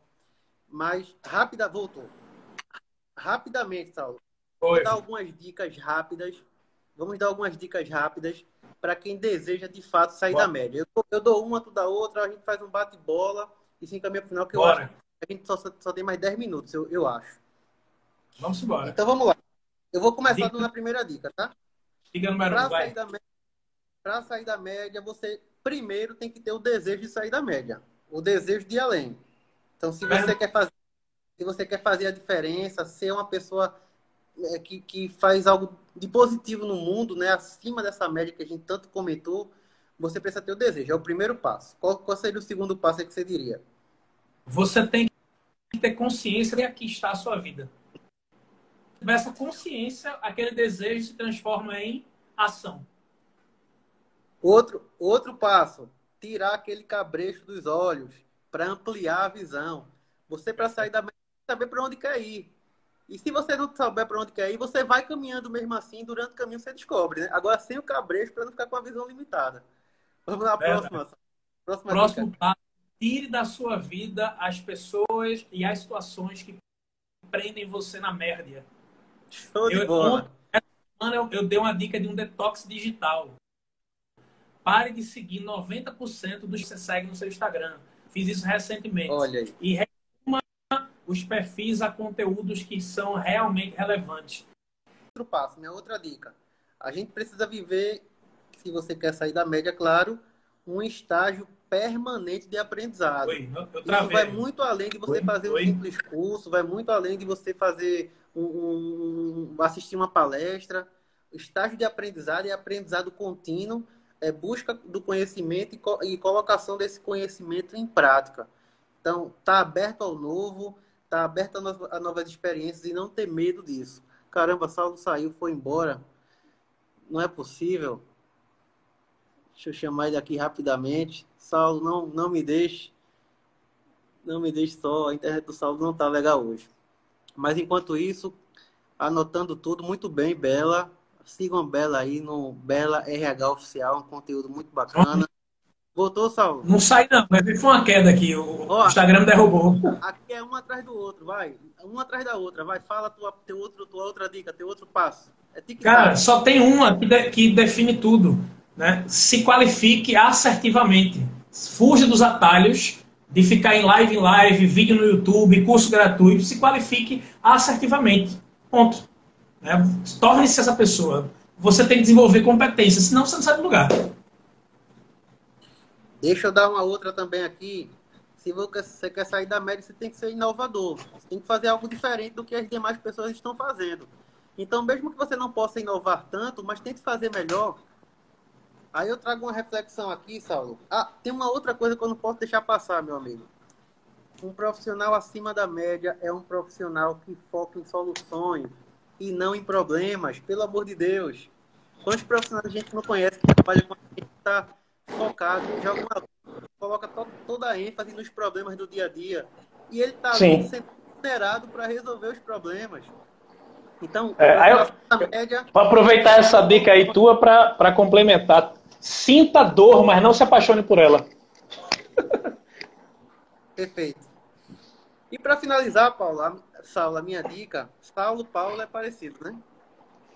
mas rápida, voltou. Rapidamente, Saulo. Vou dar algumas dicas rápidas. vamos dar algumas dicas rápidas para quem deseja de fato sair Bora. da média. Eu, eu, dou uma, tu dá outra, a gente faz um bate-bola e se encaminha para o final, que Bora. eu acho que a gente só, só tem mais 10 minutos, eu, eu acho. Vamos embora. Então vamos lá. Eu vou começar dica. na primeira dica, tá? Dica número Para sair, da média, sair da média, você primeiro tem que ter o desejo de sair da média. O desejo de ir além. Então, se você, é. quer, fazer, se você quer fazer a diferença, ser uma pessoa é, que, que faz algo de positivo no mundo, né, acima dessa média que a gente tanto comentou, você precisa ter o desejo. É o primeiro passo. Qual, qual seria o segundo passo que você diria? Você tem que ter consciência de que está a sua vida. Essa consciência, aquele desejo se transforma em ação. Outro, outro passo, tirar aquele cabrecho dos olhos para ampliar a visão. Você, para sair da média, saber para onde quer ir. E se você não souber para onde quer ir, você vai caminhando mesmo assim, durante o caminho você descobre, né? Agora sem o cabrecho para não ficar com a visão limitada. Vamos na próxima. próxima Próximo passo. Tire da sua vida as pessoas e as situações que prendem você na merda. Show de eu, bola. Essa semana eu, eu dei uma dica de um detox digital. Pare de seguir 90% dos que você segue no seu Instagram. Fiz isso recentemente. Olha aí. E os perfis a conteúdos que são realmente relevantes. Outro passo, minha outra dica. A gente precisa viver, se você quer sair da média, claro, um estágio permanente de aprendizado. Oi, eu Isso vai muito além de você Oi, fazer um Oi. simples curso, vai muito além de você fazer um, um, assistir uma palestra. Estágio de aprendizado é aprendizado contínuo, é busca do conhecimento e, co e colocação desse conhecimento em prática. Então, tá aberto ao novo, tá aberto a, no, a novas experiências e não ter medo disso. Caramba, Saulo saiu, foi embora. Não é possível. Deixa eu chamar ele aqui rapidamente. Saulo, não, não me deixe. Não me deixe só. A internet do Saulo não tá legal hoje. Mas enquanto isso, anotando tudo, muito bem, Bela. Sigam Bela aí no Bela RH Oficial, um conteúdo muito bacana. Voltou, Saulo? Não sai não, mas foi uma queda aqui. O Ó, Instagram derrubou. Aqui é um atrás do outro, vai. Um atrás da outra, vai. Fala tua, teu outro, tua outra dica, teu outro passo. É Cara, só tem uma que, de, que define tudo. Né? Se qualifique assertivamente. Fuja dos atalhos de ficar em live em live, vídeo no YouTube, curso gratuito. Se qualifique assertivamente. Ponto. Né? Torne-se essa pessoa. Você tem que desenvolver competência, senão você não sai do lugar. Deixa eu dar uma outra também aqui. Se você quer sair da média, você tem que ser inovador. Você tem que fazer algo diferente do que as demais pessoas estão fazendo. Então, mesmo que você não possa inovar tanto, mas tente fazer melhor. Aí eu trago uma reflexão aqui, Saulo. Ah, tem uma outra coisa que eu não posso deixar passar, meu amigo. Um profissional acima da média é um profissional que foca em soluções e não em problemas, pelo amor de Deus. Quantos profissionais a gente não conhece que trabalha com a gente está focado, joga uma, coloca to, toda a ênfase nos problemas do dia a dia. E ele está sendo considerado para resolver os problemas. Então, é, eu, média... Aproveitar essa dica aí tua para complementar. Sinta dor, mas não se apaixone por ela. Perfeito. E para finalizar, Paulo, Saulo, a minha dica, Saulo, Paulo é parecido, né?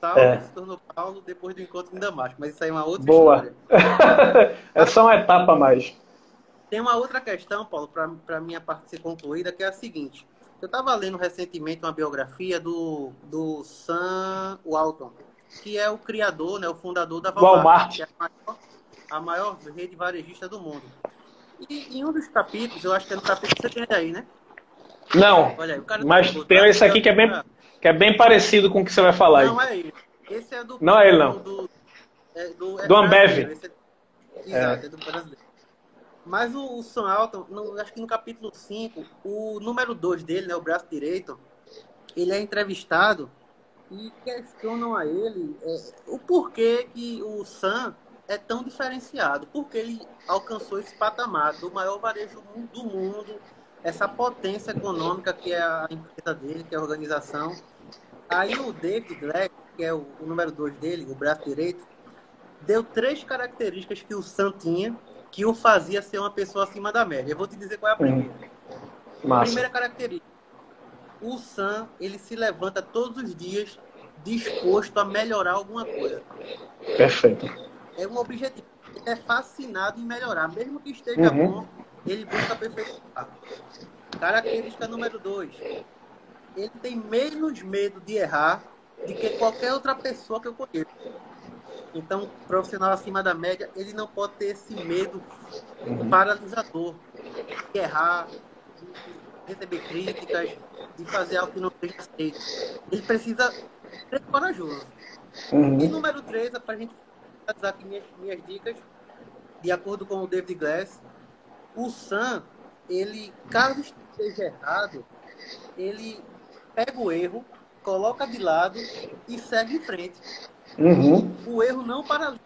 Saulo é. se tornou Paulo depois do encontro em Damasco. Mas isso aí é uma outra Boa. história. é só uma etapa a mais. Tem uma outra questão, Paulo, para a minha parte ser concluída, que é a seguinte. Eu estava lendo recentemente uma biografia do, do Sam Walton, que é o criador, né, o fundador da Walmart, Walmart. que é a maior, a maior rede varejista do mundo. E em um dos capítulos, eu acho que é no capítulo que você tem aí, né? Não, Olha aí, mas tem esse aqui que é bem que é bem parecido com o que você vai falar não aí. Não é ele. Esse é do. Não é ele, não. Do, é do, é do Ambev. É, exato, é. é do brasileiro. Mas o, o Sam Alton, no, acho que no capítulo 5, o número 2 dele, né, o braço direito, ele é entrevistado e questionam a ele é, o porquê que o Sam é tão diferenciado, porque ele alcançou esse patamar do maior varejo do mundo, essa potência econômica que é a empresa dele, que é a organização, Aí o David Black, que é o, o número 2 dele, o braço direito, deu três características que o Sam tinha que o fazia ser uma pessoa acima da média. Eu vou te dizer qual é a primeira. Hum. A primeira característica. O Sam, ele se levanta todos os dias disposto a melhorar alguma coisa. Perfeito. É um objetivo. Ele é fascinado em melhorar. Mesmo que esteja uhum. bom, ele busca aperfeiçoar. Característica número dois. Ele tem menos medo de errar do que qualquer outra pessoa que eu conheço. Então, profissional acima da média, ele não pode ter esse medo uhum. paralisador de errar, receber críticas, de fazer algo que não seja aceito. Ele precisa ser corajoso. Uhum. E número três, é para a gente finalizar aqui minhas, minhas dicas, de acordo com o David Glass, o Sam, ele, caso esteja errado, ele pega o erro, coloca de lado e segue em frente. Uhum. O erro não paralisa.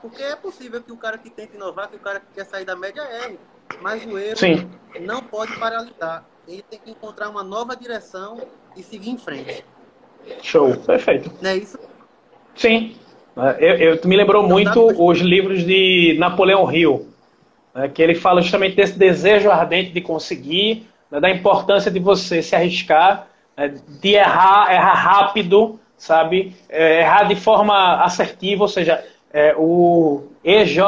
Porque é possível que o cara que tenta inovar, que o cara que quer sair da média erre. Mas o erro Sim. não pode paralisar. Ele tem que encontrar uma nova direção e seguir em frente. Show, perfeito. Não é isso? Sim. É, eu, eu, me lembrou não muito pra... os livros de Napoleão Hill, né, que ele fala justamente desse desejo ardente de conseguir, né, da importância de você se arriscar, né, de errar, errar rápido, sabe? É, errar de forma assertiva, ou seja, é, o EJ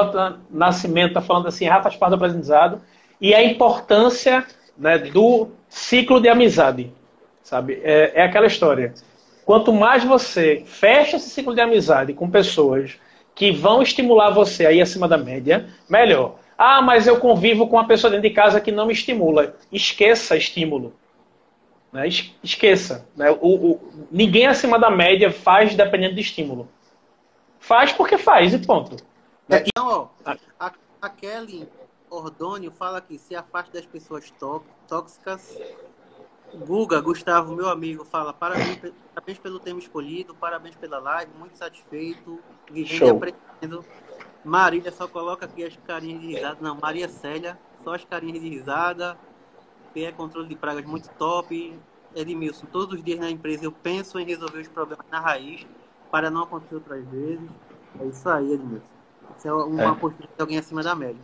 Nascimento está falando assim, errar faz parte do aprendizado, e a importância né, do ciclo de amizade, sabe? É, é aquela história. Quanto mais você fecha esse ciclo de amizade com pessoas que vão estimular você aí acima da média, melhor. Ah, mas eu convivo com uma pessoa dentro de casa que não me estimula. Esqueça estímulo. Né? Esqueça. Né? O, o, ninguém acima da média faz dependendo de estímulo. Faz porque faz e ponto. É, então, ó, a, a Kelly Ordônio fala que se afaste das pessoas tóxicas. Guga, Gustavo, meu amigo, fala parabéns, parabéns pelo tema escolhido, parabéns pela live, muito satisfeito, vivendo e aprendendo. Marília só coloca aqui as carinhas de risada. Não, Maria Célia, só as carinhas de risada. PE Controle de Pragas muito top. Edmilson, todos os dias na empresa eu penso em resolver os problemas na raiz para não acontecer outras vezes. É isso aí, Edmilson. Isso é uma é. postura de alguém acima da média.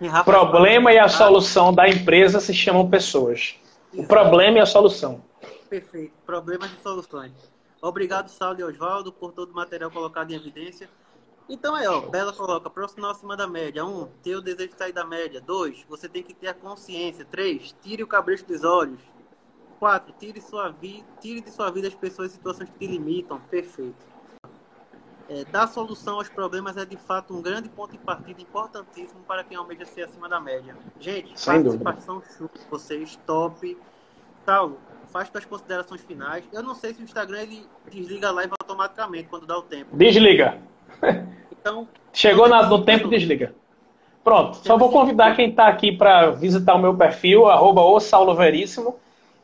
O problema e a solução da empresa se chamam pessoas. O problema e a solução. Perfeito. Problemas e soluções. Obrigado, Saulo e Oswaldo, por todo o material colocado em evidência. Então aí, ó, Bela coloca, profissional acima da média. Um, ter o desejo de sair da média. Dois, você tem que ter a consciência. Três, tire o cabresto dos olhos. Quatro, tire, sua vi tire de sua vida as pessoas e situações que te limitam. Perfeito. É, dar solução aos problemas é de fato um grande ponto de partida importantíssimo para quem almeja ser acima da média. Gente, Sem participação show, vocês, top. Saulo, faz suas considerações finais. Eu não sei se o Instagram ele desliga a live automaticamente quando dá o tempo. Desliga. Então, Chegou na, no tempo, desliga. Pronto, só vou convidar quem está aqui para visitar o meu perfil, arroba o Saulo Veríssimo,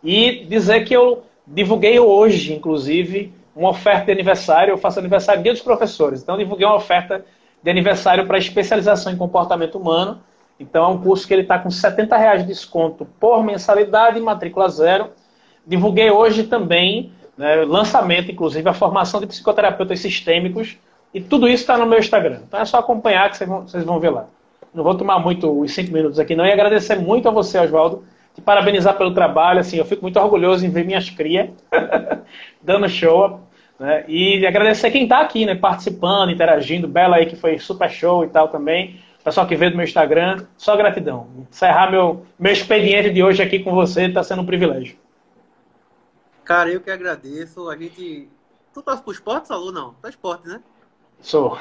e dizer que eu divulguei hoje, inclusive, uma oferta de aniversário. Eu faço aniversário dia dos professores, então divulguei uma oferta de aniversário para especialização em comportamento humano. Então é um curso que ele está com 70 reais de desconto por mensalidade, matrícula zero. Divulguei hoje também, né, lançamento, inclusive, a formação de psicoterapeutas sistêmicos e tudo isso está no meu Instagram. Então é só acompanhar que vocês vão, vão ver lá. Não vou tomar muito os cinco minutos aqui, não. E agradecer muito a você, Oswaldo, te parabenizar pelo trabalho. Assim, eu fico muito orgulhoso em ver minhas crias dando show. Né? E agradecer quem está aqui, né? Participando, interagindo. Bela aí, que foi super show e tal também. Pessoal que veio do meu Instagram, só gratidão. Encerrar meu, meu expediente de hoje aqui com você está sendo um privilégio. Cara, eu que agradeço. A gente. Tu torce pro esporte, Salu? Não, tá esporte, né? Sou.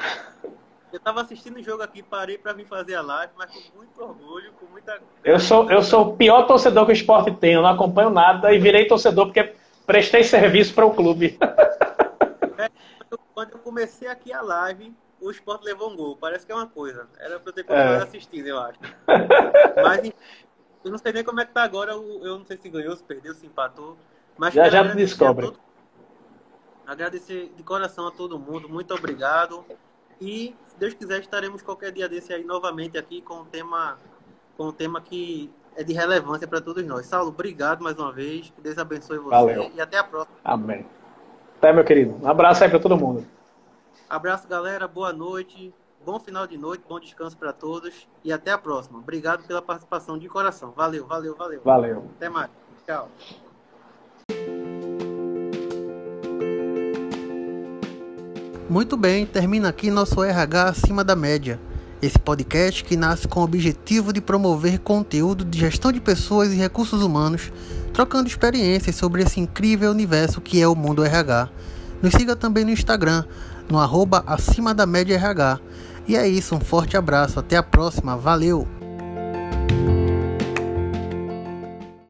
Eu tava assistindo o jogo aqui, parei para vir fazer a live, mas com muito orgulho, com muita. Eu sou, eu sou o pior torcedor que o esporte tem, eu não acompanho nada e virei torcedor porque prestei serviço para o clube. É, quando eu comecei aqui a live, o esporte levou um gol. Parece que é uma coisa. Era para eu ter continuado é. assistindo, eu acho. Mas eu não sei nem como é que tá agora. Eu não sei se ganhou, se perdeu, se empatou. Mas já já descobre. Todo Agradecer de coração a todo mundo, muito obrigado. E, se Deus quiser, estaremos qualquer dia desse aí novamente aqui com um tema, com um tema que é de relevância para todos nós. Saulo, obrigado mais uma vez. Que Deus abençoe você Valeu. e até a próxima. Amém. Até, meu querido. Um abraço aí para todo mundo. Abraço, galera. Boa noite. Bom final de noite, bom descanso para todos e até a próxima. Obrigado pela participação de coração. Valeu, valeu, valeu. Valeu. Até mais. Tchau. Muito bem, termina aqui nosso RH acima da média. Esse podcast que nasce com o objetivo de promover conteúdo de gestão de pessoas e recursos humanos, trocando experiências sobre esse incrível universo que é o mundo RH. Nos siga também no Instagram, no arroba acima da média RH. E é isso, um forte abraço, até a próxima, valeu!